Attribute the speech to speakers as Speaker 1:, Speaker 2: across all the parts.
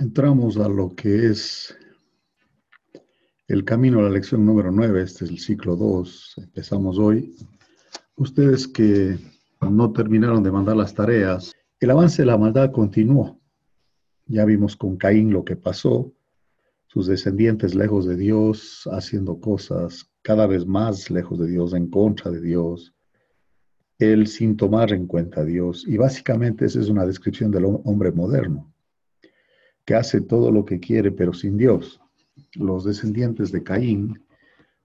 Speaker 1: Entramos a lo que es el camino a la lección número 9, este es el ciclo 2, empezamos hoy. Ustedes que no terminaron de mandar las tareas, el avance de la maldad continuó. Ya vimos con Caín lo que pasó, sus descendientes lejos de Dios, haciendo cosas cada vez más lejos de Dios, en contra de Dios, él sin tomar en cuenta a Dios. Y básicamente esa es una descripción del hombre moderno, que hace todo lo que quiere, pero sin Dios. Los descendientes de Caín,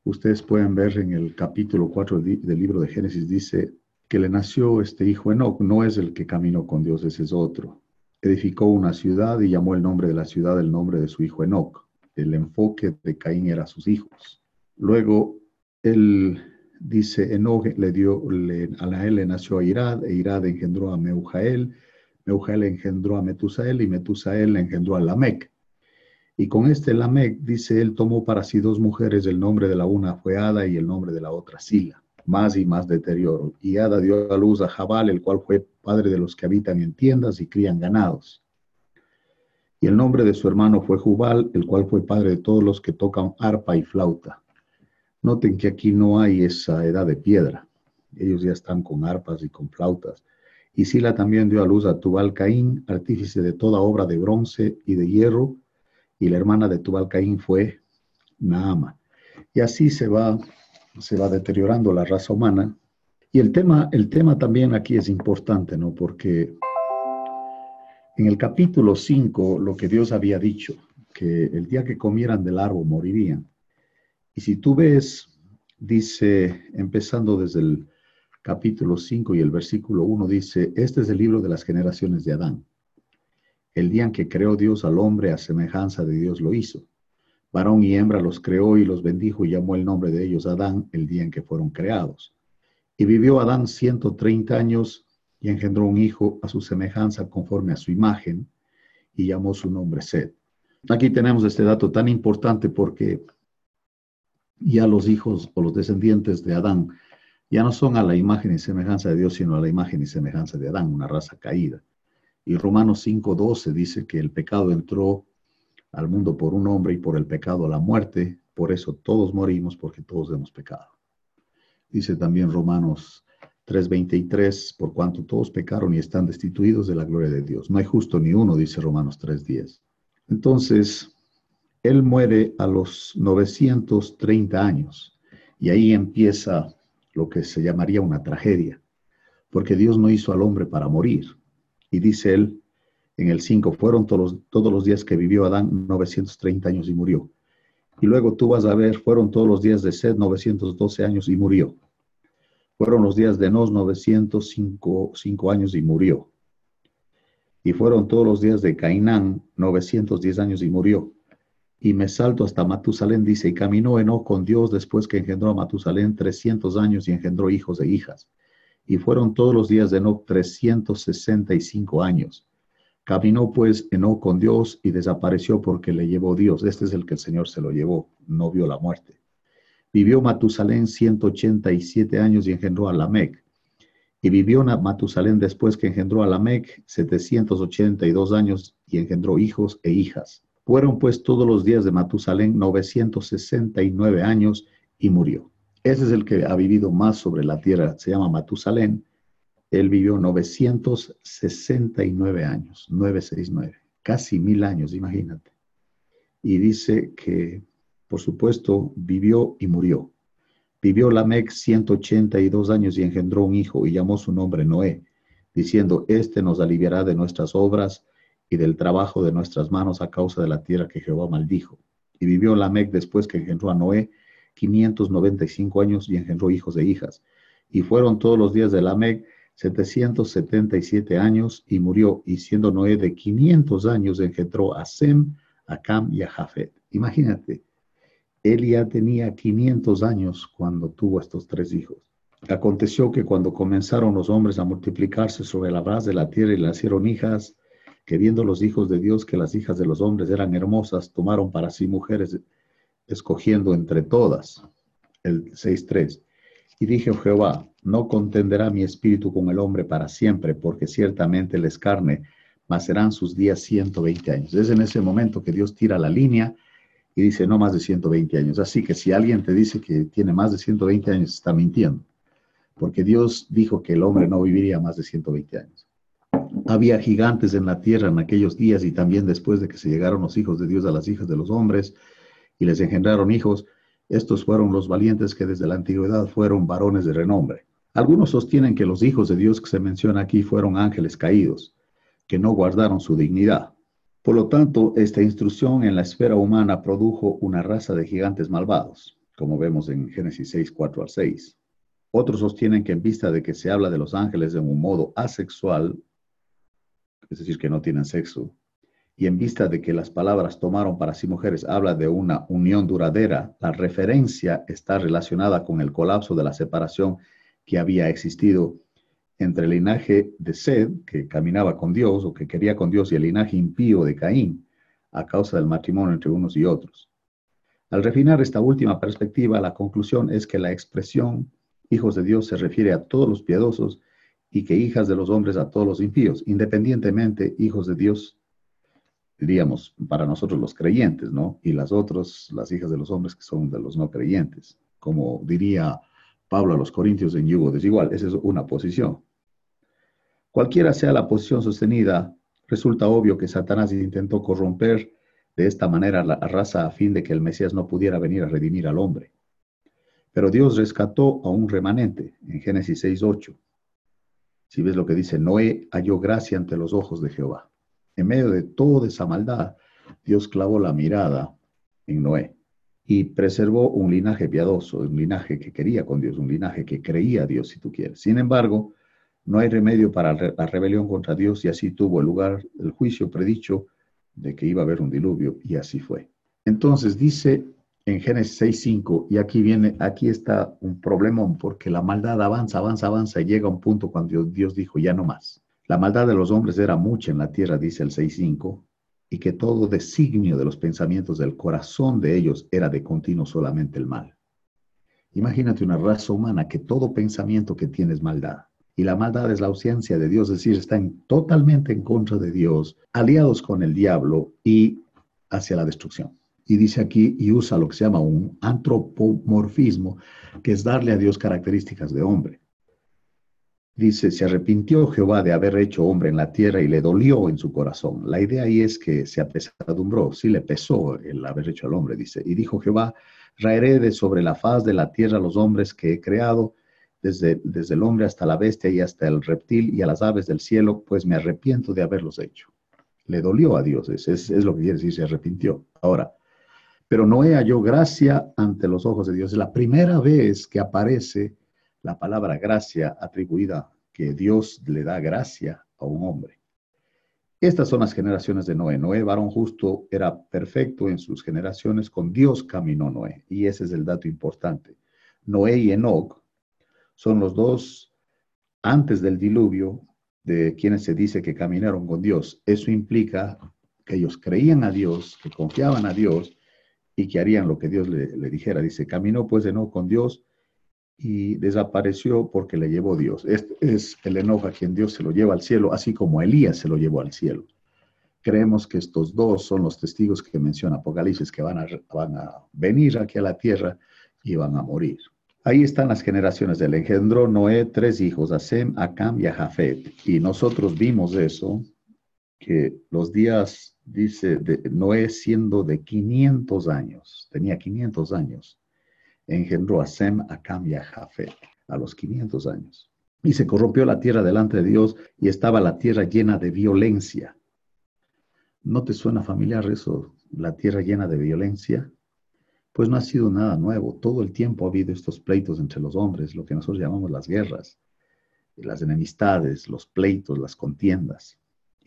Speaker 1: ustedes pueden ver en el capítulo 4 del libro de Génesis, dice que le nació este hijo Enoch, no es el que caminó con Dios, ese es otro. Edificó una ciudad y llamó el nombre de la ciudad el nombre de su hijo Enoch. El enfoque de Caín era sus hijos. Luego, él dice Enoch le dio, a él le nació a Irad, e Irad engendró a Meujael, Meujael engendró a Metusael, y Metusael engendró a Lamec. Y con este Lamec, dice él, tomó para sí dos mujeres, el nombre de la una fue Ada y el nombre de la otra Sila. Más y más deterioro. Y Ada dio a luz a Jabal, el cual fue padre de los que habitan en tiendas y crían ganados. Y el nombre de su hermano fue Jubal, el cual fue padre de todos los que tocan arpa y flauta. Noten que aquí no hay esa edad de piedra. Ellos ya están con arpas y con flautas. Y Sila también dio a luz a Tubal Caín, artífice de toda obra de bronce y de hierro, y la hermana de Tubal Caín fue Naama. Y así se va, se va deteriorando la raza humana. Y el tema, el tema también aquí es importante, ¿no? Porque en el capítulo 5, lo que Dios había dicho, que el día que comieran del árbol morirían. Y si tú ves, dice, empezando desde el capítulo 5 y el versículo 1, dice, este es el libro de las generaciones de Adán. El día en que creó Dios al hombre a semejanza de Dios lo hizo. Varón y hembra los creó y los bendijo y llamó el nombre de ellos Adán el día en que fueron creados. Y vivió Adán 130 años y engendró un hijo a su semejanza conforme a su imagen y llamó su nombre Sed. Aquí tenemos este dato tan importante porque ya los hijos o los descendientes de Adán ya no son a la imagen y semejanza de Dios, sino a la imagen y semejanza de Adán, una raza caída. Y Romanos 5:12 dice que el pecado entró al mundo por un hombre y por el pecado la muerte, por eso todos morimos porque todos hemos pecado. Dice también Romanos 3:23, por cuanto todos pecaron y están destituidos de la gloria de Dios. No hay justo ni uno, dice Romanos 3:10. Entonces, él muere a los 930 años y ahí empieza lo que se llamaría una tragedia, porque Dios no hizo al hombre para morir. Y dice él en el 5, fueron todos, todos los días que vivió Adán 930 años y murió. Y luego tú vas a ver, fueron todos los días de Sed 912 años y murió. Fueron los días de Nos 905 años y murió. Y fueron todos los días de Cainán 910 años y murió y me salto hasta Matusalén, dice, y caminó Enoch con Dios después que engendró a Matusalén 300 años y engendró hijos e hijas. Y fueron todos los días de Enoch 365 años. Caminó pues Enoch con Dios y desapareció porque le llevó Dios. Este es el que el Señor se lo llevó, no vio la muerte. Vivió Matusalén 187 años y engendró a Lamec. Y vivió Matusalén después que engendró a Lamec 782 años y engendró hijos e hijas. Fueron pues todos los días de Matusalén 969 años y murió. Ese es el que ha vivido más sobre la tierra, se llama Matusalén. Él vivió 969 años, 969, casi mil años, imagínate. Y dice que, por supuesto, vivió y murió. Vivió Lamec 182 años y engendró un hijo y llamó su nombre Noé, diciendo, Este nos aliviará de nuestras obras y del trabajo de nuestras manos a causa de la tierra que Jehová maldijo. Y vivió Lamec después que engendró a Noé 595 años y engendró hijos e hijas. Y fueron todos los días de Lamec 777 años y murió. Y siendo Noé de 500 años engendró a Sem, a Cam y a Jafet. Imagínate, él tenía 500 años cuando tuvo estos tres hijos. Aconteció que cuando comenzaron los hombres a multiplicarse sobre la base de la tierra y le nacieron hijas, que viendo los hijos de Dios que las hijas de los hombres eran hermosas, tomaron para sí mujeres, escogiendo entre todas. El 6.3. Y dije, Jehová, no contenderá mi espíritu con el hombre para siempre, porque ciertamente él es carne, mas serán sus días 120 años. Es en ese momento que Dios tira la línea y dice no más de 120 años. Así que si alguien te dice que tiene más de 120 años, está mintiendo, porque Dios dijo que el hombre no viviría más de 120 años. Había gigantes en la tierra en aquellos días y también después de que se llegaron los hijos de Dios a las hijas de los hombres y les engendraron hijos, estos fueron los valientes que desde la antigüedad fueron varones de renombre. Algunos sostienen que los hijos de Dios que se menciona aquí fueron ángeles caídos, que no guardaron su dignidad. Por lo tanto, esta instrucción en la esfera humana produjo una raza de gigantes malvados, como vemos en Génesis 6, 4 al 6. Otros sostienen que en vista de que se habla de los ángeles de un modo asexual, es decir, que no tienen sexo, y en vista de que las palabras tomaron para sí mujeres habla de una unión duradera, la referencia está relacionada con el colapso de la separación que había existido entre el linaje de Sed, que caminaba con Dios o que quería con Dios, y el linaje impío de Caín, a causa del matrimonio entre unos y otros. Al refinar esta última perspectiva, la conclusión es que la expresión hijos de Dios se refiere a todos los piadosos y que hijas de los hombres a todos los impíos, independientemente hijos de Dios, diríamos, para nosotros los creyentes, ¿no? Y las otras, las hijas de los hombres que son de los no creyentes, como diría Pablo a los Corintios en yugo desigual, esa es una posición. Cualquiera sea la posición sostenida, resulta obvio que Satanás intentó corromper de esta manera la raza a fin de que el Mesías no pudiera venir a redimir al hombre. Pero Dios rescató a un remanente en Génesis 6.8. Si ves lo que dice, Noé halló gracia ante los ojos de Jehová. En medio de toda esa maldad, Dios clavó la mirada en Noé y preservó un linaje piadoso, un linaje que quería con Dios, un linaje que creía a Dios, si tú quieres. Sin embargo, no hay remedio para la rebelión contra Dios y así tuvo lugar el juicio predicho de que iba a haber un diluvio y así fue. Entonces dice en Génesis 6.5, y aquí viene, aquí está un problemón, porque la maldad avanza, avanza, avanza, y llega a un punto cuando Dios dijo, ya no más. La maldad de los hombres era mucha en la tierra, dice el 6.5, y que todo designio de los pensamientos del corazón de ellos era de continuo solamente el mal. Imagínate una raza humana que todo pensamiento que tiene es maldad. Y la maldad es la ausencia de Dios, es decir, están totalmente en contra de Dios, aliados con el diablo y hacia la destrucción. Y dice aquí, y usa lo que se llama un antropomorfismo, que es darle a Dios características de hombre. Dice, se arrepintió Jehová de haber hecho hombre en la tierra y le dolió en su corazón. La idea ahí es que se apesadumbró, sí le pesó el haber hecho al hombre, dice. Y dijo Jehová, raeré de sobre la faz de la tierra los hombres que he creado, desde, desde el hombre hasta la bestia y hasta el reptil y a las aves del cielo, pues me arrepiento de haberlos hecho. Le dolió a Dios, es, es lo que quiere decir, se arrepintió. Ahora, pero Noé halló gracia ante los ojos de Dios. Es la primera vez que aparece la palabra gracia atribuida, que Dios le da gracia a un hombre. Estas son las generaciones de Noé. Noé, varón justo, era perfecto en sus generaciones, con Dios caminó Noé. Y ese es el dato importante. Noé y Enoch son los dos antes del diluvio de quienes se dice que caminaron con Dios. Eso implica que ellos creían a Dios, que confiaban a Dios y que harían lo que Dios le, dijera. Dice, caminó pues Enoch con Dios y desapareció porque le llevó Dios. Este es el enojo a quien Dios se lo lleva al cielo, así como Elías se lo llevó al cielo. Creemos que estos dos son los testigos que menciona Apocalipsis, que van a, van a venir aquí a la tierra y van a morir. Ahí están las generaciones del engendro Noé, tres hijos, Asem, Acam y Jafet. Y nosotros vimos eso, que los días, dice, de Noé siendo de 500 años, tenía 500 años, engendró a Sem, a Cam y a Jafet a los 500 años. Y se corrompió la tierra delante de Dios y estaba la tierra llena de violencia. ¿No te suena familiar eso, la tierra llena de violencia? Pues no ha sido nada nuevo. Todo el tiempo ha habido estos pleitos entre los hombres, lo que nosotros llamamos las guerras, las enemistades, los pleitos, las contiendas.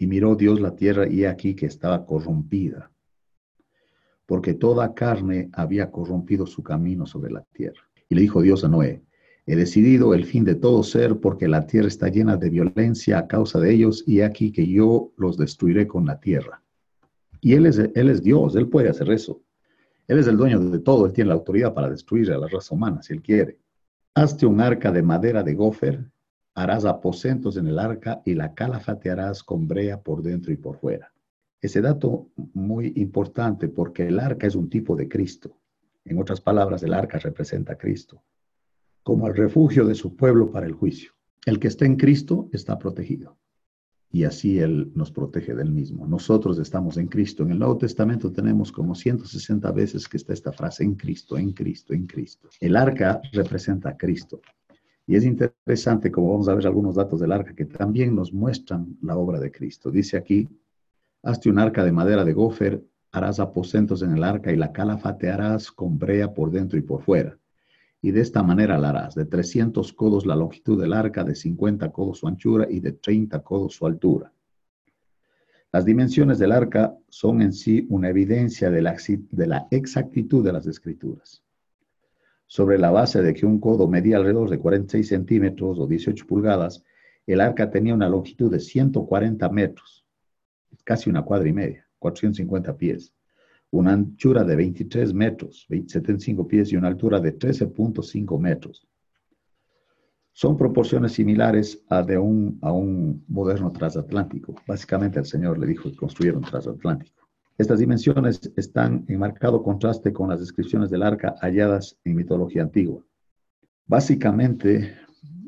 Speaker 1: Y miró Dios la tierra y aquí que estaba corrompida porque toda carne había corrompido su camino sobre la tierra. Y le dijo Dios a Noé, he decidido el fin de todo ser porque la tierra está llena de violencia a causa de ellos y aquí que yo los destruiré con la tierra. Y él es, él es Dios, él puede hacer eso. Él es el dueño de todo, él tiene la autoridad para destruir a la raza humana si él quiere. Hazte un arca de madera de gofer harás aposentos en el arca y la calafatearás con brea por dentro y por fuera. Ese dato muy importante porque el arca es un tipo de Cristo. En otras palabras, el arca representa a Cristo como el refugio de su pueblo para el juicio. El que está en Cristo está protegido y así Él nos protege del mismo. Nosotros estamos en Cristo. En el Nuevo Testamento tenemos como 160 veces que está esta frase en Cristo, en Cristo, en Cristo. El arca representa a Cristo. Y es interesante, como vamos a ver algunos datos del arca, que también nos muestran la obra de Cristo. Dice aquí, hazte un arca de madera de gofer, harás aposentos en el arca y la calafatearás con brea por dentro y por fuera y de esta manera la harás, de 300 codos la longitud del arca, de 50 codos su anchura y de 30 codos su altura. Las dimensiones del arca son en sí una evidencia de la, de la exactitud de las escrituras. Sobre la base de que un codo medía alrededor de 46 centímetros o 18 pulgadas, el arca tenía una longitud de 140 metros, casi una cuadra y media, 450 pies una anchura de 23 metros, 75 pies y una altura de 13.5 metros. Son proporciones similares a de un, a un moderno transatlántico. Básicamente el Señor le dijo que construyeron transatlántico. Estas dimensiones están en marcado contraste con las descripciones del arca halladas en mitología antigua. Básicamente,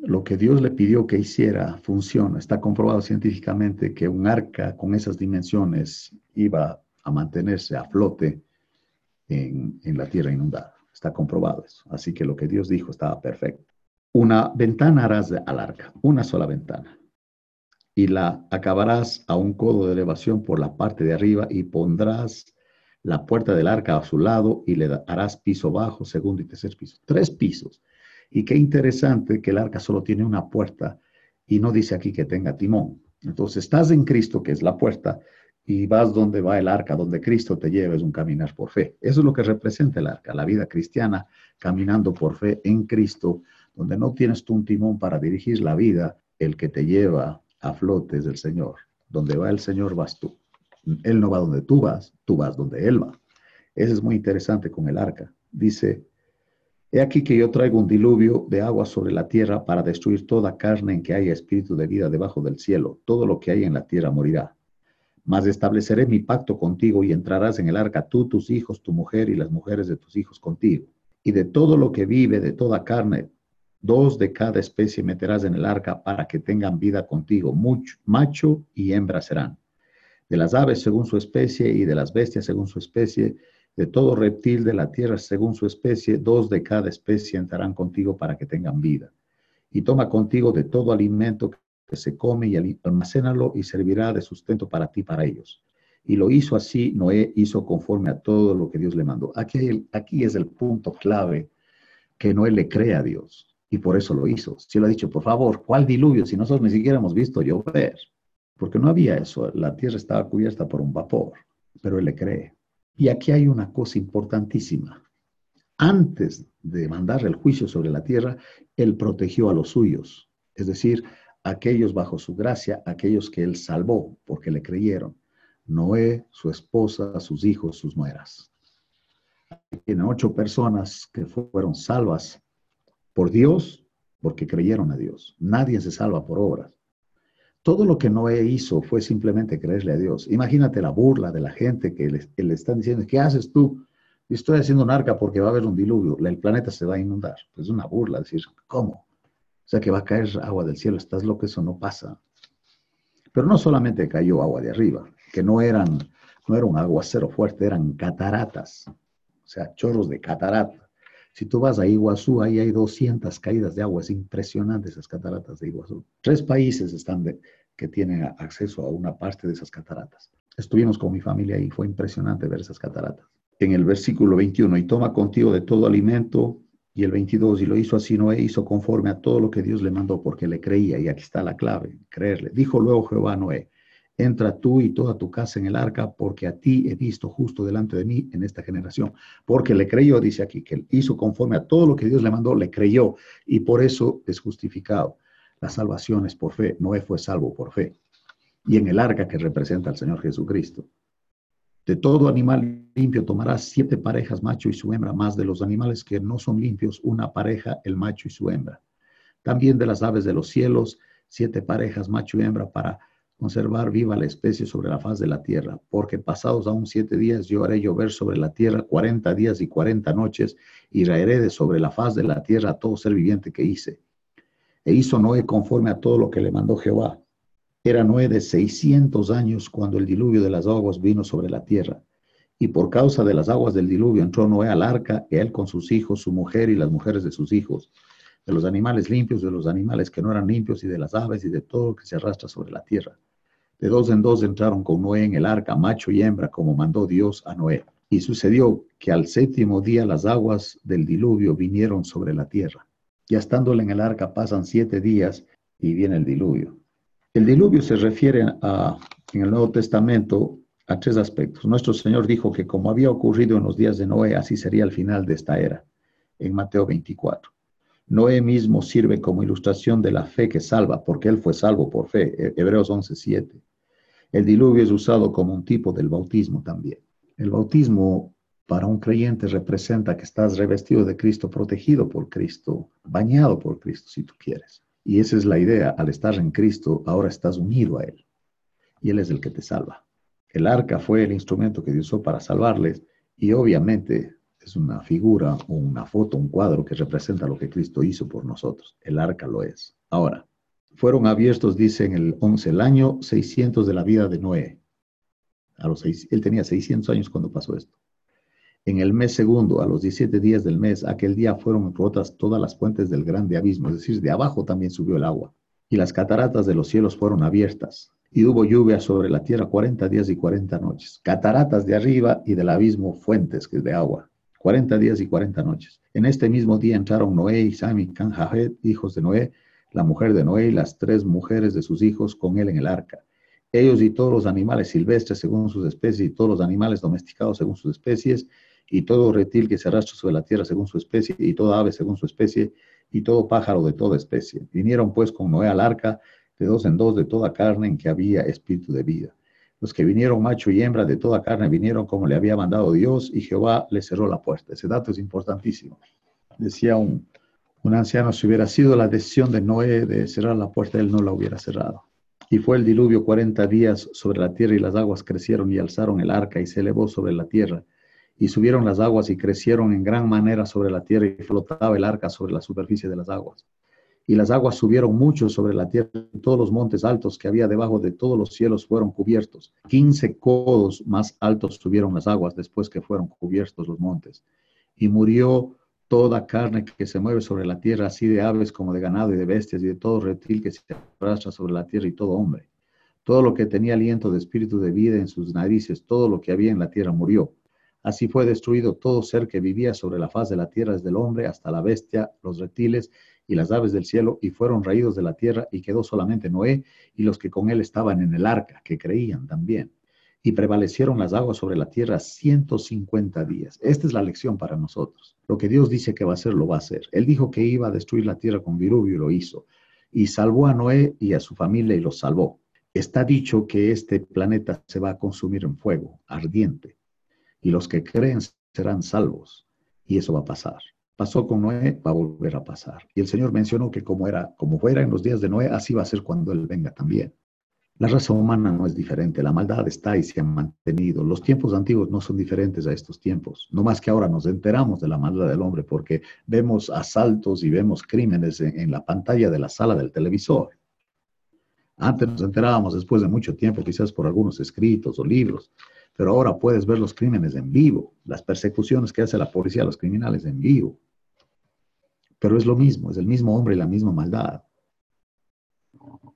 Speaker 1: lo que Dios le pidió que hiciera funciona. Está comprobado científicamente que un arca con esas dimensiones iba a mantenerse a flote en, la tierra inundada. Está comprobado eso. Así que lo que Dios dijo estaba perfecto. Una ventana harás al arca, una sola ventana. Y la acabarás a un codo de elevación por la parte de arriba y pondrás la puerta del arca a su lado y le harás piso bajo, segundo y tercer piso. Tres pisos. Y qué interesante que el arca solo tiene una puerta y no dice aquí que tenga timón. Entonces estás en Cristo, que es la puerta, y vas donde va el arca, donde Cristo te lleva, es un caminar por fe. Eso es lo que representa el arca, la vida cristiana, caminando por fe en Cristo, donde no tienes tú un timón para dirigir la vida, el que te lleva a flote es el Señor. Donde va el Señor vas tú. Él no va donde tú vas, tú vas donde Él va. Eso es muy interesante con el arca. Dice, he aquí que yo traigo un diluvio de agua sobre la tierra para destruir toda carne en que haya espíritu de vida debajo del cielo. Todo lo que hay en la tierra morirá mas estableceré mi pacto contigo y entrarás en el arca tú, tus hijos, tu mujer y las mujeres de tus hijos contigo. Y de todo lo que vive, de toda carne, dos de cada especie meterás en el arca para que tengan vida contigo. Mucho, macho y hembra serán. De las aves según su especie y de las bestias según su especie, de todo reptil de la tierra según su especie, dos de cada especie entrarán contigo para que tengan vida. Y toma contigo de todo alimento que se come y almacénalo y servirá de sustento para ti, para ellos. Y lo hizo así, Noé hizo conforme a todo lo que Dios le mandó. Aquí, aquí es el punto clave que Noé le cree a Dios y por eso lo hizo. Si lo ha dicho, por favor, ¿cuál diluvio? Si nosotros ni siquiera hemos visto llover, porque no había eso, la tierra estaba cubierta por un vapor, pero él le cree. Y aquí hay una cosa importantísima. Antes de mandar el juicio sobre la tierra, él protegió a los suyos, es decir, aquellos bajo su gracia, aquellos que él salvó porque le creyeron. Noé, su esposa, sus hijos, sus nueras. Tiene ocho personas que fueron salvas por Dios porque creyeron a Dios. Nadie se salva por obras. Todo lo que Noé hizo fue simplemente creerle a Dios. Imagínate la burla de la gente que le, están diciendo, ¿qué haces tú? Estoy haciendo un arca porque va a haber un diluvio, el planeta se va a inundar. Es una burla decir, ¿cómo? O sea que va a caer agua del cielo. Estás loco, eso no pasa. Pero no solamente cayó agua de arriba, que no eran, no era un aguacero fuerte, eran cataratas. O sea, chorros de catarata. Si tú vas a Iguazú, ahí hay 200 caídas de agua. Es impresionante esas cataratas de Iguazú. Tres países están que tienen acceso a una parte de esas cataratas. Estuvimos con mi familia y fue impresionante ver esas cataratas. En el versículo 21, y toma contigo de todo alimento y el 22, y lo hizo así Noé, hizo conforme a todo lo que Dios le mandó, porque le creía, y aquí está la clave, creerle. Dijo luego Jehová a Noé, entra tú y toda tu casa en el arca, porque a ti he visto justo delante de mí en esta generación. Porque le creyó, dice aquí, que hizo conforme a todo lo que Dios le mandó, le creyó, y por eso es justificado. La salvación es por fe, Noé fue salvo por fe. Y en el arca que representa al Señor Jesucristo. De todo animal limpio tomarás siete parejas, macho y su hembra, más de los animales que no son limpios, una pareja, el macho y su hembra. También de las aves de los cielos, siete parejas, macho y hembra, para conservar viva la especie sobre la faz de la tierra, porque pasados aún siete días yo haré llover sobre la tierra cuarenta días y cuarenta noches, y raeré de sobre la faz de la tierra a todo ser viviente que hice. E hizo Noé conforme a todo lo que le mandó Jehová. Era Noé de seiscientos años cuando el diluvio de las aguas vino sobre la tierra. Y por causa de las aguas del diluvio entró Noé al arca, él con sus hijos, su mujer y las mujeres de sus hijos, de los animales limpios, de los animales que no eran limpios, y de las aves y de todo lo que se arrastra sobre la tierra. De dos en dos entraron con Noé en el arca, macho y hembra, como mandó Dios a Noé. Y sucedió que al séptimo día las aguas del diluvio vinieron sobre la tierra. Ya estándole en el arca pasan siete días y viene el diluvio. El diluvio se refiere a, en el Nuevo Testamento a tres aspectos. Nuestro Señor dijo que como había ocurrido en los días de Noé, así sería el final de esta era, en Mateo 24. Noé mismo sirve como ilustración de la fe que salva, porque él fue salvo por fe. Hebreos 11:7. El diluvio es usado como un tipo del bautismo también. El bautismo para un creyente representa que estás revestido de Cristo, protegido por Cristo, bañado por Cristo, si tú quieres. Y esa es la idea, al estar en Cristo, ahora estás unido a Él. Y Él es el que te salva. El arca fue el instrumento que Dios usó para salvarles y obviamente es una figura una foto, un cuadro que representa lo que Cristo hizo por nosotros. El arca lo es. Ahora, fueron abiertos, dice en el 11, el año 600 de la vida de Noé. A los seis, él tenía 600 años cuando pasó esto. En el mes segundo, a los 17 días del mes, aquel día fueron rotas todas las fuentes del grande abismo, es decir, de abajo también subió el agua. Y las cataratas de los cielos fueron abiertas. Y hubo lluvia sobre la tierra 40 días y 40 noches. Cataratas de arriba y del abismo fuentes que es de agua. 40 días y 40 noches. En este mismo día entraron Noé y Sam y hijos de Noé, la mujer de Noé y las tres mujeres de sus hijos con él en el arca. Ellos y todos los animales silvestres según sus especies y todos los animales domesticados según sus especies y todo reptil que se arrastra sobre la tierra según su especie y toda ave según su especie y todo pájaro de toda especie. Vinieron pues con Noé al arca de dos en dos de toda carne en que había espíritu de vida. Los que vinieron macho y hembra de toda carne vinieron como le había mandado Dios y Jehová le cerró la puerta. Ese dato es importantísimo. Decía un, un anciano, si hubiera sido la decisión de Noé de cerrar la puerta, él no la hubiera cerrado. Y fue el diluvio cuarenta días sobre la tierra y las aguas crecieron y alzaron el arca y se elevó sobre la tierra. Y subieron las aguas y crecieron en gran manera sobre la tierra y flotaba el arca sobre la superficie de las aguas y las aguas subieron mucho sobre la tierra, y todos los montes altos que había debajo de todos los cielos fueron cubiertos. Quince codos más altos subieron las aguas después que fueron cubiertos los montes. Y murió toda carne que se mueve sobre la tierra, así de aves como de ganado y de bestias y de todo reptil que se arrastra sobre la tierra y todo hombre. Todo lo que tenía aliento de espíritu de vida en sus narices, todo lo que había en la tierra murió. Así fue destruido todo ser que vivía sobre la faz de la tierra, desde el hombre hasta la bestia, los reptiles y las aves del cielo, y fueron raídos de la tierra, y quedó solamente Noé y los que con él estaban en el arca, que creían también. Y prevalecieron las aguas sobre la tierra 150 días. Esta es la lección para nosotros. Lo que Dios dice que va a hacer, lo va a hacer. Él dijo que iba a destruir la tierra con virubio y lo hizo. Y salvó a Noé y a su familia y los salvó. Está dicho que este planeta se va a consumir en fuego ardiente. Y los que creen serán salvos. Y eso va a pasar pasó con Noé, va a volver a pasar. Y el Señor mencionó que como era, como fuera en los días de Noé, así va a ser cuando Él venga también. La raza humana no es diferente, la maldad está y se ha mantenido. Los tiempos antiguos no son diferentes a estos tiempos. No más que ahora nos enteramos de la maldad del hombre porque vemos asaltos y vemos crímenes en, la pantalla de la sala del televisor. Antes nos enterábamos después de mucho tiempo, quizás por algunos escritos o libros, pero ahora puedes ver los crímenes en vivo, las persecuciones que hace la policía a los criminales en vivo. Pero es lo mismo, es el mismo hombre y la misma maldad.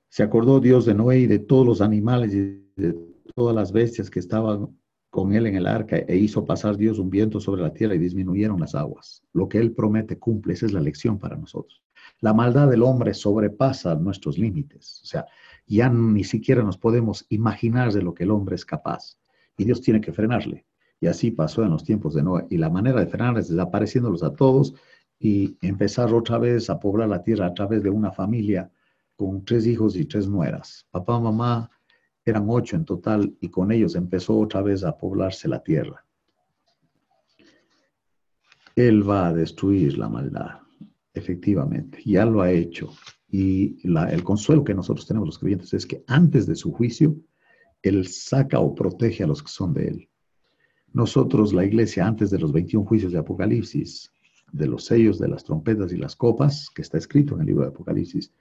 Speaker 1: Se acordó Dios de Noé y de todos los animales y de todas las bestias que estaban con él en el arca e hizo pasar Dios un viento sobre la tierra y disminuyeron las aguas. Lo que él promete cumple, esa es la lección para nosotros. La maldad del hombre sobrepasa nuestros límites, o sea, ya ni siquiera nos podemos imaginar de lo que el hombre es capaz y Dios tiene que frenarle. Y así pasó en los tiempos de Noé. Y la manera de frenarles es desapareciéndolos a todos y empezar otra vez a poblar la tierra a través de una familia con tres hijos y tres nueras. Papá, mamá eran ocho en total y con ellos empezó otra vez a poblarse la tierra. Él va a destruir la maldad. efectivamente, ya lo ha hecho. Y el consuelo que nosotros tenemos los creyentes es que antes de su juicio, Él saca o protege a los que son de Él. Nosotros, la iglesia, antes de los 21 juicios de Apocalipsis, de los sellos, de las trompetas y las copas, que está escrito en el libro de Apocalipsis,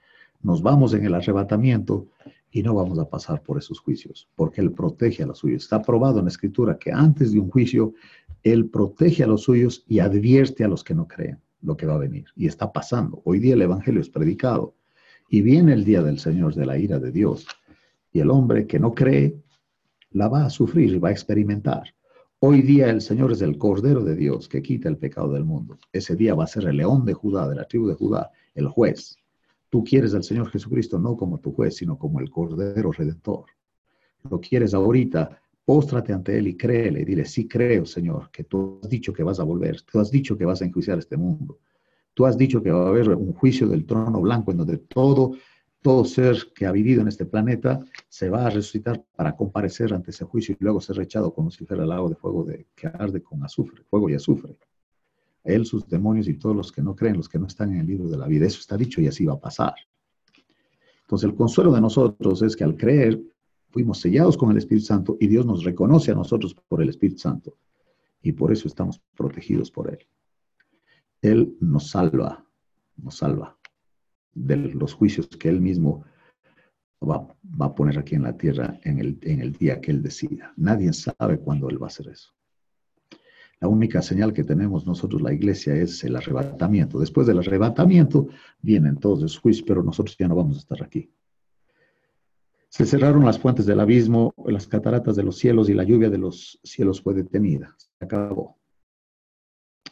Speaker 1: nos vamos en el arrebatamiento y no vamos a pasar por esos juicios, porque Él protege a los suyos. Está probado en la Escritura que antes de un juicio, Él protege a los suyos y advierte a los que no creen lo que va a venir. Y está pasando. Hoy día el Evangelio es predicado y viene el día del Señor de la ira de Dios. Y el hombre que no cree la va a sufrir y va a experimentar. Hoy día el Señor es el Cordero de Dios que quita el pecado del mundo. Ese día va a ser el león de Judá, de la tribu de Judá, el juez. Tú quieres al Señor Jesucristo no como tu juez, sino como el Cordero Redentor. Lo quieres ahorita, póstrate ante Él y créele. Dile, sí creo, Señor, que tú has dicho que vas a volver. Tú has dicho que vas a enjuiciar este mundo. Tú has dicho que va a haber un juicio del trono blanco en donde todo todo ser que ha vivido en este planeta se va a resucitar para comparecer ante ese juicio y luego ser rechado como si fuera el lago de fuego de, que arde con azufre, fuego y azufre. Él, sus demonios y todos los que no creen, los que no están en el libro de la vida. Eso está dicho y así va a pasar. Entonces el consuelo de nosotros es que al creer fuimos sellados con el Espíritu Santo y Dios nos reconoce a nosotros por el Espíritu Santo. Y por eso estamos protegidos por Él. Él nos salva, nos salva de los juicios que Él mismo va, a poner aquí en la tierra en el, día que Él decida. Nadie sabe cuándo Él va a hacer eso. La única señal que tenemos nosotros, la iglesia, es el arrebatamiento. Después del arrebatamiento vienen todos los juicios, pero nosotros ya no vamos a estar aquí. Se cerraron las fuentes del abismo, las cataratas de los cielos y la lluvia de los cielos fue detenida. Se acabó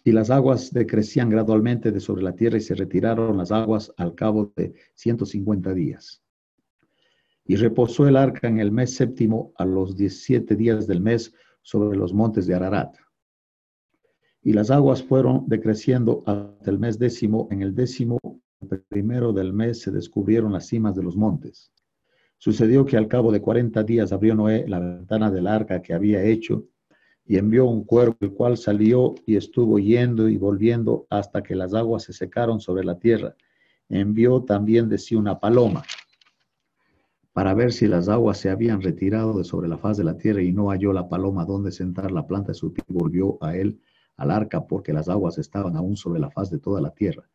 Speaker 1: y las aguas decrecían gradualmente de sobre la tierra y se retiraron las aguas al cabo de 150 días. Y reposó el arca en el mes séptimo a los 17 días del mes sobre los montes de Ararat. Y las aguas fueron decreciendo hasta el mes décimo. En el décimo primero del mes se descubrieron las cimas de los montes. Sucedió que al cabo de 40 días abrió Noé la ventana del arca que había hecho y envió un cuervo, el cual salió y estuvo yendo y volviendo hasta que las aguas se secaron sobre la tierra. Envió también de sí una paloma para ver si las aguas se habían retirado de sobre la faz de la tierra y no halló la paloma donde sentar la planta de su pie, volvió a él al arca porque las aguas estaban aún sobre la faz de toda la tierra.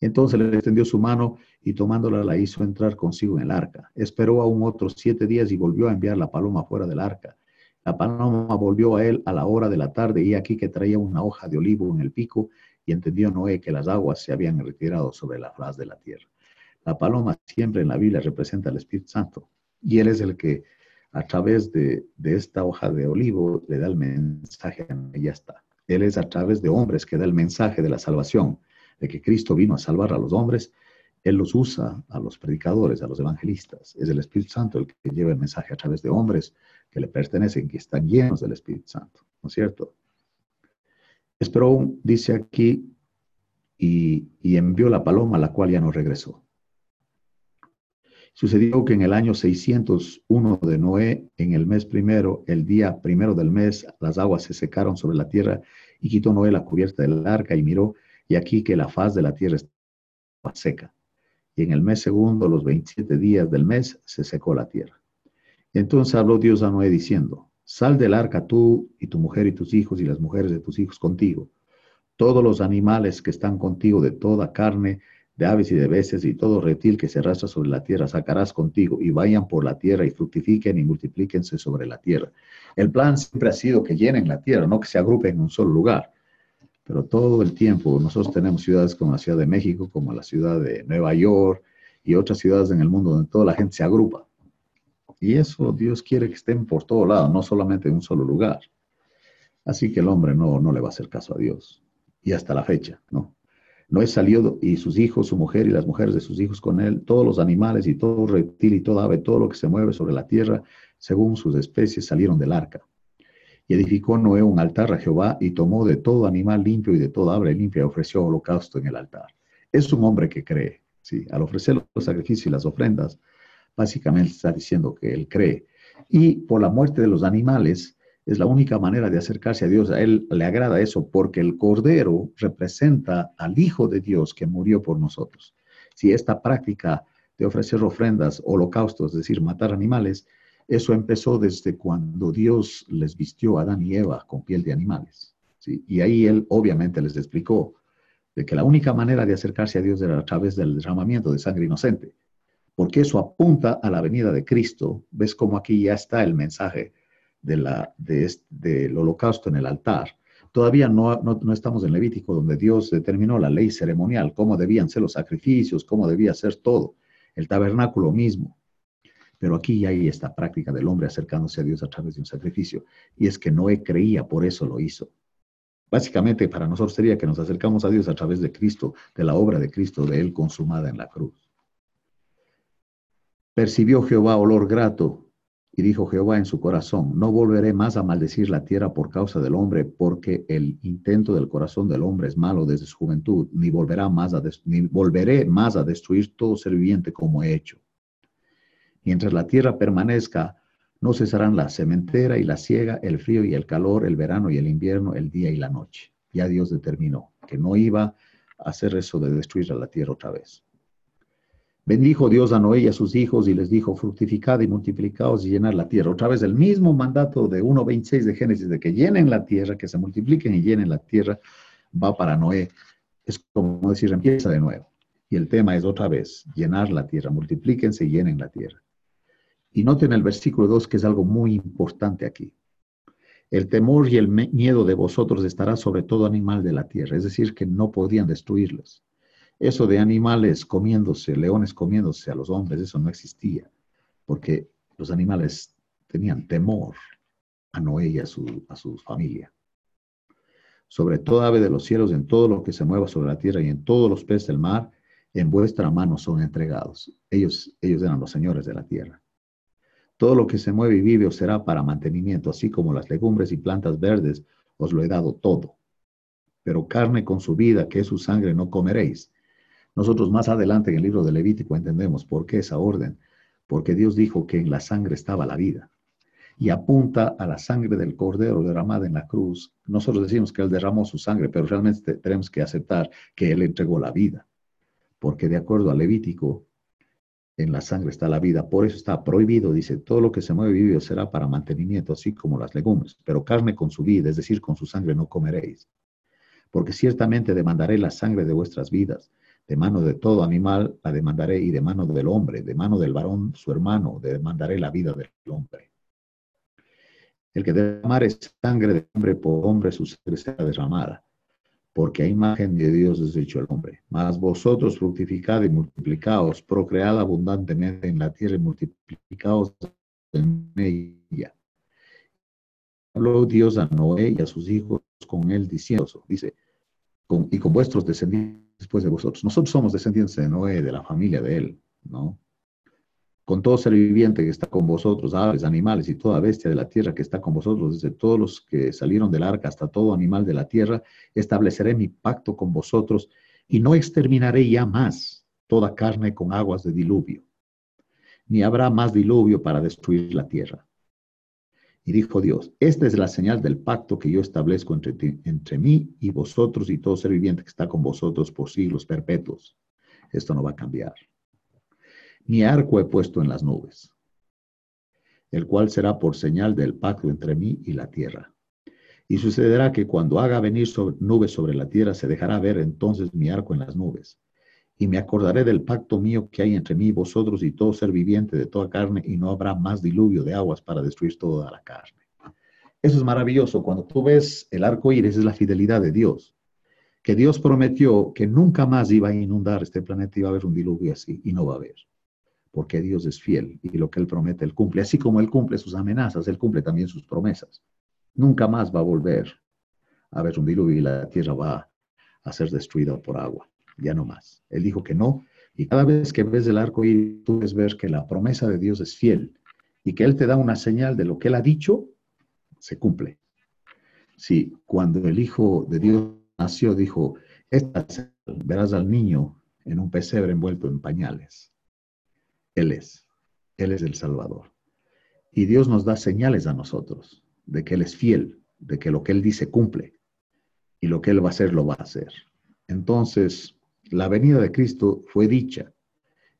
Speaker 1: Entonces le extendió su mano y tomándola la hizo entrar consigo en el arca. Esperó aún otros siete días y volvió a enviar la paloma fuera del arca. La paloma volvió a él a la hora de la tarde y aquí que traía una hoja de olivo en el pico y entendió Noé que las aguas se habían retirado sobre la faz de la tierra. La paloma siempre en la Biblia representa al Espíritu Santo y él es el que a través de, esta hoja de olivo le da el mensaje, ya está. Él es a través de hombres que da el mensaje de la salvación, de que Cristo vino a salvar a los hombres. Él los usa a los predicadores, a los evangelistas. Es el Espíritu Santo el que lleva el mensaje a través de hombres que le pertenecen, que están llenos del Espíritu Santo, ¿no es cierto? Esperó, dice aquí, y, envió la paloma, la cual ya no regresó. Sucedió que en el año 601 de Noé, en el mes primero, el día primero del mes, las aguas se secaron sobre la tierra y quitó Noé la cubierta del arca y miró, y aquí que la faz de la tierra estaba seca. Y en el mes segundo, los 27 días del mes, se secó la tierra. Entonces habló Dios a Noé diciendo, sal del arca tú y tu mujer y tus hijos y las mujeres de tus hijos contigo. Todos los animales que están contigo de toda carne, de aves y de veces y todo reptil que se arrastra sobre la tierra sacarás contigo y vayan por la tierra y fructifiquen y multiplíquense sobre la tierra. El plan siempre ha sido que llenen la tierra, no que se agrupen en un solo lugar. Pero todo el tiempo nosotros tenemos ciudades como la Ciudad de México, como la ciudad de Nueva York y otras ciudades en el mundo donde toda la gente se agrupa. Y eso Dios quiere que estén por todo lado, no solamente en un solo lugar. Así que el hombre no, no le va a hacer caso a Dios. Y hasta la fecha, ¿no? No es salido y sus hijos, su mujer y las mujeres de sus hijos con él, todos los animales y todo reptil y toda ave, todo lo que se mueve sobre la tierra, según sus especies, salieron del arca. Y edificó Noé un altar a Jehová y tomó de todo animal limpio y de toda ave limpia y ofreció holocausto en el altar. Es un hombre que cree, ¿sí? Al ofrecer los sacrificios y las ofrendas, básicamente está diciendo que él cree. Y por la muerte de los animales, Es la única manera de acercarse a Dios. A Él le agrada eso porque el Cordero representa al Hijo de Dios que murió por nosotros. Si esta práctica de ofrecer ofrendas, holocaustos, es decir, matar animales, eso empezó desde cuando Dios les vistió a Adán y Eva con piel de animales. Y ahí Él obviamente les explicó de que la única manera de acercarse a Dios era a través del derramamiento de sangre inocente, porque eso apunta a la venida de Cristo. ¿Ves cómo aquí ya está el mensaje? De la, de del holocausto en el altar. Todavía no, no, estamos en Levítico, donde Dios determinó la ley ceremonial, cómo debían ser los sacrificios, cómo debía ser todo, el tabernáculo mismo. Pero aquí ya hay esta práctica del hombre acercándose a Dios a través de un sacrificio. Y es que Noé creía, por eso lo hizo. Básicamente para nosotros sería que nos acercamos a Dios a través de Cristo, de la obra de Cristo, de Él consumada en la cruz. Percibió Jehová olor grato y dijo Jehová en su corazón, no volveré más a maldecir la tierra por causa del hombre, porque el intento del corazón del hombre es malo desde su juventud, ni, volverá más a ni volveré más a destruir todo ser viviente como he hecho. Mientras la tierra permanezca, no cesarán la cementera y la siega, el frío y el calor, el verano y el invierno, el día y la noche. Ya Dios determinó que no iba a hacer eso de destruir a la tierra otra vez. Bendijo Dios a Noé y a sus hijos y les dijo, fructificad y multiplicaos y llenad la tierra. Otra vez el mismo mandato de 1.26 de Génesis, de que llenen la tierra, que se multipliquen y llenen la tierra, va para Noé. Es como decir, empieza de nuevo. Y el tema es otra vez, llenar la tierra, multiplíquense y llenen la tierra. Y noten el versículo 2, que es algo muy importante aquí. El temor y el miedo de vosotros estará sobre todo animal de la tierra, es decir, que no podían destruirlos. Eso de animales comiéndose, leones comiéndose a los hombres, eso no existía, porque los animales tenían temor a Noé y a su, a su familia. Sobre toda ave de los cielos, en todo lo que se mueva sobre la tierra y en todos los peces del mar, en vuestra mano son entregados. Ellos, ellos eran los señores de la tierra. Todo lo que se mueve y vive os será para mantenimiento, así como las legumbres y plantas verdes, os lo he dado todo. Pero carne con su vida, que es su sangre, no comeréis, nosotros más adelante en el libro de Levítico entendemos por qué esa orden, porque Dios dijo que en la sangre estaba la vida. Y apunta a la sangre del cordero derramada en la cruz. Nosotros decimos que Él derramó su sangre, pero realmente tenemos que aceptar que Él entregó la vida, porque de acuerdo a Levítico, en la sangre está la vida, por eso está prohibido, dice, todo lo que se mueve vivo será para mantenimiento, así como las legumbres, pero carne con su vida, es decir, con su sangre no comeréis, porque ciertamente demandaré la sangre de vuestras vidas de mano de todo animal la demandaré y de mano del hombre, de mano del varón su hermano, demandaré la vida del hombre. El que derramare sangre de hombre por hombre, su sangre será derramada, porque a imagen de Dios es hecho el hombre. Mas vosotros fructificad y multiplicaos, procread abundantemente en la tierra y multiplicaos en ella. Habló Dios a Noé y a sus hijos con él diciendo, dice, y con vuestros descendientes después de vosotros. Nosotros somos descendientes de Noé, de la familia de él, ¿no? Con todo ser viviente que está con vosotros, aves, animales y toda bestia de la tierra que está con vosotros, desde todos los que salieron del arca hasta todo animal de la tierra, estableceré mi pacto con vosotros y no exterminaré ya más toda carne con aguas de diluvio, ni habrá más diluvio para destruir la tierra y dijo Dios, esta es la señal del pacto que yo establezco entre, entre mí y vosotros y todo ser viviente que está con vosotros por siglos perpetuos. Esto no va a cambiar. Mi arco he puesto en las nubes, el cual será por señal del pacto entre mí y la tierra. Y sucederá que cuando haga venir nubes sobre la tierra, se dejará ver entonces mi arco en las nubes y me acordaré del pacto mío que hay entre mí vosotros y todo ser viviente de toda carne, y no habrá más diluvio de aguas para destruir toda la carne. Eso es maravilloso. Cuando tú ves el arco iris, es la fidelidad de Dios. Que Dios prometió que nunca más iba a inundar este planeta, iba a haber un diluvio así, y no va a haber. Porque Dios es fiel y lo que Él promete, Él cumple. Así como Él cumple sus amenazas, Él cumple también sus promesas. Nunca más va a volver a haber un diluvio y la tierra va a ser destruida por agua ya no más. Él dijo que no, y cada vez que ves el arco y tú ves ver que la promesa de Dios es fiel y que Él te da una señal de lo que Él ha dicho, se cumple. Si cuando el Hijo de Dios nació, dijo, esta verás al niño en un pesebre envuelto en pañales. Él es, Él es el Salvador. Y Dios nos da señales a nosotros. de que Él es fiel, de que lo que Él dice cumple y lo que Él va a hacer lo va a hacer. Entonces, la venida de Cristo fue dicha.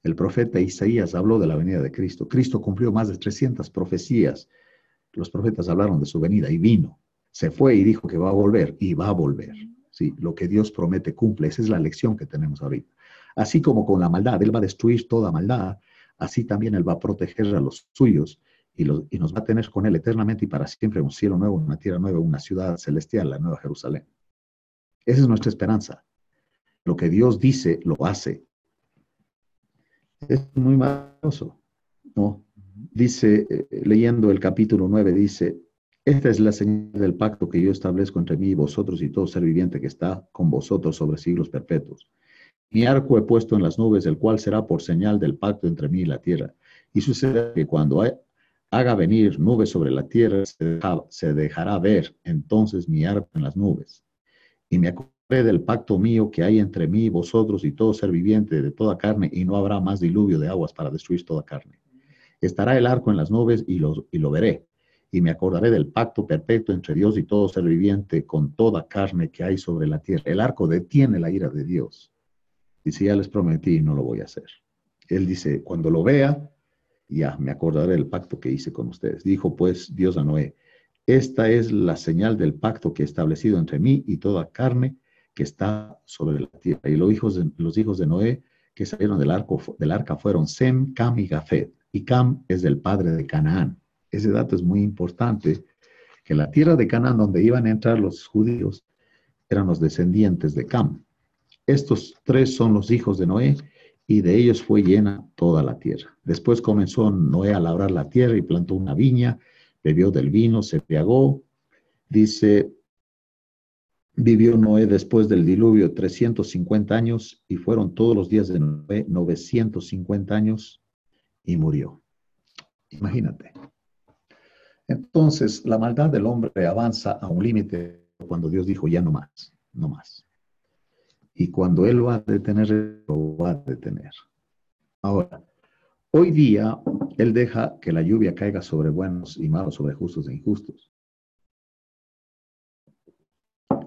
Speaker 1: El profeta Isaías habló de la venida de Cristo. Cristo cumplió más de 300 profecías. Los profetas hablaron de su venida y vino. Se fue y dijo que va a volver y va a volver. Sí, lo que Dios promete cumple. Esa es la lección que tenemos ahorita. Así como con la maldad, Él va a destruir toda maldad, así también Él va a proteger a los suyos y, y nos va a tener con Él eternamente y para siempre un cielo nuevo, una tierra nueva, una ciudad celestial, la nueva Jerusalén. Esa es nuestra esperanza. Lo que Dios dice, lo hace. Es muy maravilloso, ¿no? Dice, eh, leyendo el capítulo 9, dice, esta es la señal del pacto que yo establezco entre mí y vosotros y todo ser viviente que está con vosotros sobre siglos perpetuos. Mi arco he puesto en las nubes, el cual será por señal del pacto entre mí y la tierra. Y sucede que cuando haga venir nubes sobre la tierra, se, dejará ver entonces mi arco en las nubes. Y me del pacto mío que hay entre mí, vosotros y todo ser viviente de toda carne, y no habrá más diluvio de aguas para destruir toda carne. Estará el arco en las nubes y lo, y veré. Y me acordaré del pacto perpetuo entre Dios y todo ser viviente con toda carne que hay sobre la tierra. El arco detiene la ira de Dios Dice, ya les prometí y no lo voy a hacer. Él dice, cuando lo vea, ya me acordaré del pacto que hice con ustedes. Dijo pues Dios a Noé, esta es la señal del pacto que he establecido entre mí y toda carne que está sobre la tierra. Y los hijos de, los hijos de Noé que salieron del, arco, del arca fueron Sem, Cam y Gafet. Y Cam es el padre de Canaán. Ese dato es muy importante, que la tierra de Canaán donde iban a entrar los judíos eran los descendientes de Cam. Estos tres son los hijos de Noé, y de ellos fue llena toda la tierra. Después comenzó Noé a labrar la tierra y plantó una viña, bebió del vino, se piagó. Dice, vivió Noé después del diluvio 350 años y fueron todos los días de Noé 950 años y murió. Imagínate. Entonces, la maldad del hombre avanza a un límite cuando Dios dijo, ya no más, no más. Y cuando Él va a detener, lo va a detener. Ahora, hoy día Él deja que la lluvia caiga sobre buenos y malos, sobre justos e injustos.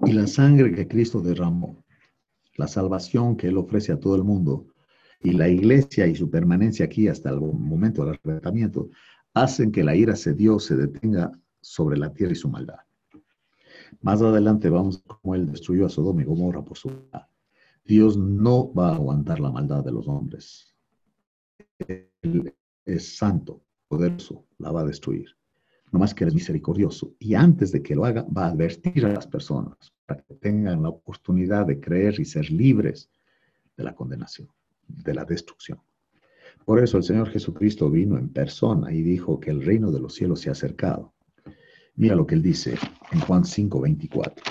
Speaker 1: Y la sangre que Cristo derramó, la salvación que Él ofrece a todo el mundo, y la iglesia y su permanencia aquí hasta el momento del arrebatamiento, hacen que la ira de Dios se detenga sobre la tierra y su maldad. Más adelante vamos a cómo Él destruyó a Sodoma y Gomorra por su maldad. Dios no va a aguantar la maldad de los hombres. Él es santo, poderoso, la va a destruir. No más que es misericordioso. Y antes de que lo haga, va a advertir a las personas para que tengan la oportunidad de creer y ser libres de la condenación, de la destrucción. Por eso el Señor Jesucristo vino en persona y dijo que el reino de los cielos se ha acercado. Mira lo que él dice en Juan 5, 24.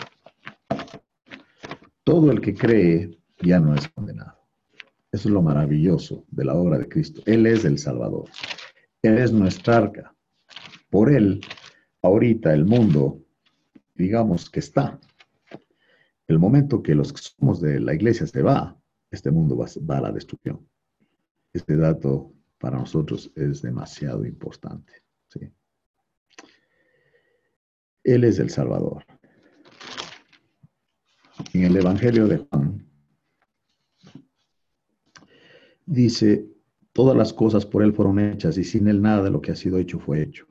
Speaker 1: Todo el que cree ya no es condenado. Eso es lo maravilloso de la obra de Cristo. Él es el Salvador. Él es nuestra arca. Por Él, ahorita el mundo, digamos que está. El momento que los que somos de la iglesia se va, este mundo va, a la destrucción. Este dato para nosotros es demasiado importante. ¿sí? Él es el Salvador. En el Evangelio de Juan, dice, todas las cosas por Él fueron hechas y sin Él nada de lo que ha sido hecho fue hecho.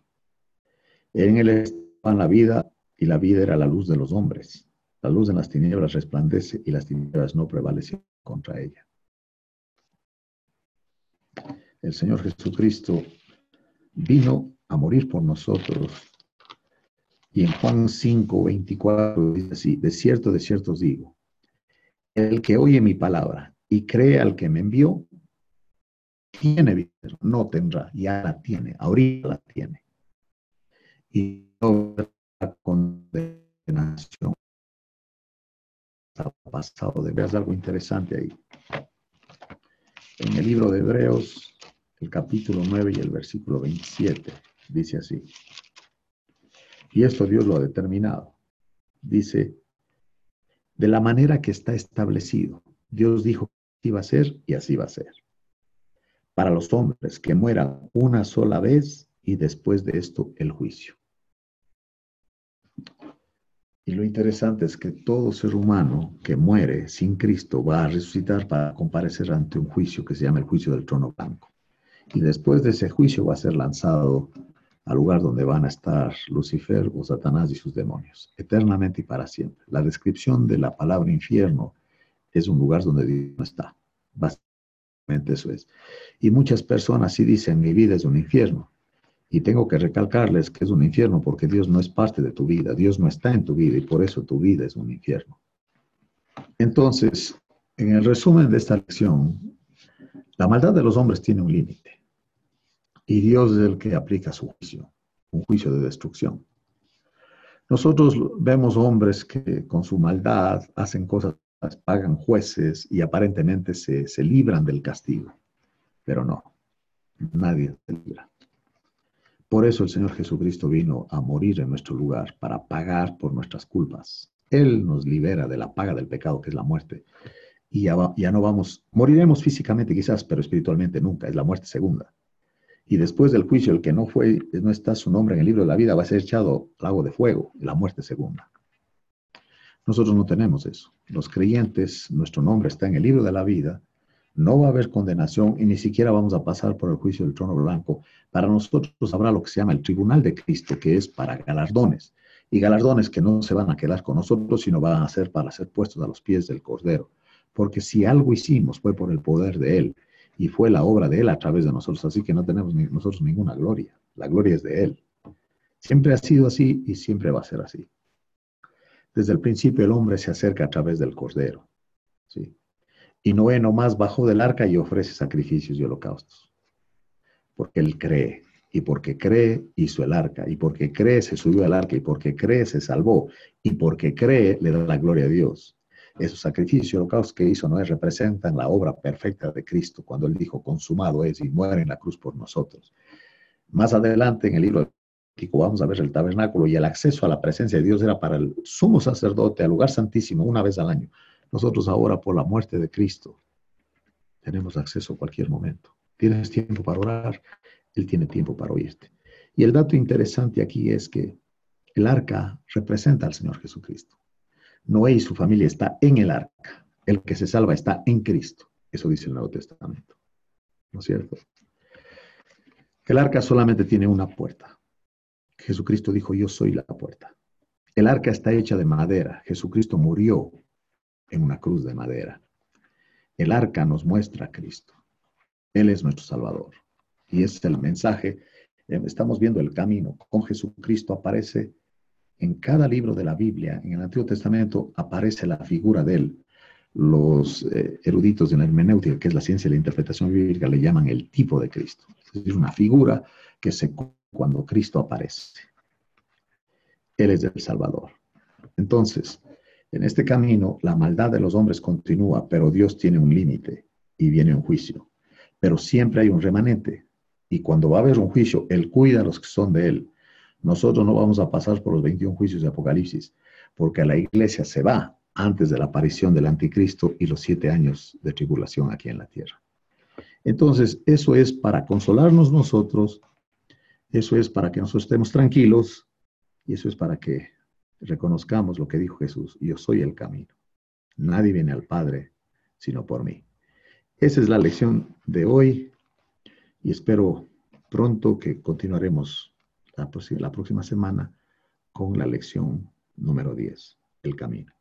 Speaker 1: En Él estaba la vida y la vida era la luz de los hombres. La luz en las tinieblas resplandece y las tinieblas no prevalecen contra ella. El Señor Jesucristo vino a morir por nosotros. Y en Juan 5, 24 dice así, de cierto, de cierto os digo, el que oye mi palabra y cree al que me envió, tiene vida, no tendrá, ya la tiene, ahorita la tiene. Y la condenación. Ha pasado de ver algo interesante ahí. En el libro de Hebreos, el capítulo 9 y el versículo 27, dice así. Y esto Dios lo ha determinado. Dice, de la manera que está establecido. Dios dijo que iba a ser y así va a ser para los hombres que mueran una sola vez y después de esto el juicio. Y lo interesante es que todo ser humano que muere sin Cristo va a resucitar para comparecer ante un juicio que se llama el juicio del trono blanco. Y después de ese juicio va a ser lanzado al lugar donde van a estar Lucifer o Satanás y sus demonios, eternamente y para siempre. La descripción de la palabra infierno es un lugar donde Dios no está. Básicamente eso es. Y muchas personas sí dicen, mi vida es un infierno. Y tengo que recalcarles que es un infierno porque Dios no es parte de tu vida, Dios no está en tu vida y por eso tu vida es un infierno. Entonces, en el resumen de esta lección, la maldad de los hombres tiene un límite. Y Dios es el que aplica su juicio, un juicio de destrucción. Nosotros vemos hombres que con su maldad hacen cosas, pagan jueces y aparentemente se, se libran del castigo. Pero no, nadie se libra. Por eso el Señor Jesucristo vino a morir en nuestro lugar para pagar por nuestras culpas. Él nos libera de la paga del pecado, que es la muerte. Y ya, no vamos, moriremos físicamente quizás, pero espiritualmente nunca, es la muerte segunda y después del juicio el que no fue, no está su nombre en el libro de la vida, va a ser echado al lago de fuego, la muerte segunda. Nosotros no tenemos eso. Los creyentes, nuestro nombre está en el libro de la vida, no va a haber condenación y ni siquiera vamos a pasar por el juicio del trono blanco. Para nosotros habrá lo que se llama el tribunal de Cristo, que es para galardones. Y galardones que no se van a quedar con nosotros, sino van a ser para ser puestos a los pies del Cordero. Porque si algo hicimos fue por el poder de Él y fue la obra de Él a través de nosotros, así que no tenemos nosotros ninguna gloria. La gloria es de Él. Siempre ha sido así y siempre va a ser así. Desde el principio el hombre se acerca a través del Cordero. ¿sí? Y Noé nomás bajó del arca y ofrece sacrificios y holocaustos. Porque él cree. Y porque cree hizo el arca. Y porque cree se subió al arca. Y porque cree se salvó. Y porque cree le da la gloria a Dios. Esos sacrificios y holocaustos que hizo Noé representan la obra perfecta de Cristo cuando él dijo, consumado es y muere en la cruz por nosotros. Más adelante en el libro de vamos a ver el tabernáculo y el acceso a la presencia de Dios era para el sumo sacerdote al lugar santísimo una vez al año. Nosotros ahora por la muerte de Cristo tenemos acceso a cualquier momento. Tienes tiempo para orar, Él tiene tiempo para oírte. Y el dato interesante aquí es que el arca representa al Señor Jesucristo. Noé y su familia está en el arca. El que se salva está en Cristo. Eso dice el Nuevo Testamento. ¿No es cierto? El arca solamente tiene una puerta. Jesucristo dijo, yo soy la puerta. El arca está hecha de madera. Jesucristo murió en una cruz de madera. El arca nos muestra a Cristo. Él es nuestro Salvador. Y es el mensaje. Eh, estamos viendo el camino. Con Jesucristo aparece en cada libro de la Biblia, en el Antiguo Testamento, aparece la figura de él. Los eh, eruditos de la hermenéutica, que es la ciencia de la interpretación bíblica, le llaman el tipo de Cristo. Es una figura que se cuando Cristo aparece. Él es el Salvador. Entonces, en este camino, la maldad de los hombres continúa, pero Dios tiene un límite y viene un juicio. Pero siempre hay un remanente. Y cuando va a haber un juicio, Él cuida a los que son de Él nosotros no vamos a pasar por los 21 juicios de Apocalipsis, porque la iglesia se va antes de la aparición del anticristo y los siete años de tribulación aquí en la tierra. Entonces, eso es para consolarnos nosotros, eso es para que nosotros estemos tranquilos y eso es para que reconozcamos lo que dijo Jesús, yo soy el camino. Nadie viene al Padre sino por mí. Esa es la lección de hoy y espero pronto que continuaremos la, próxima semana con la lección número 10, el camino.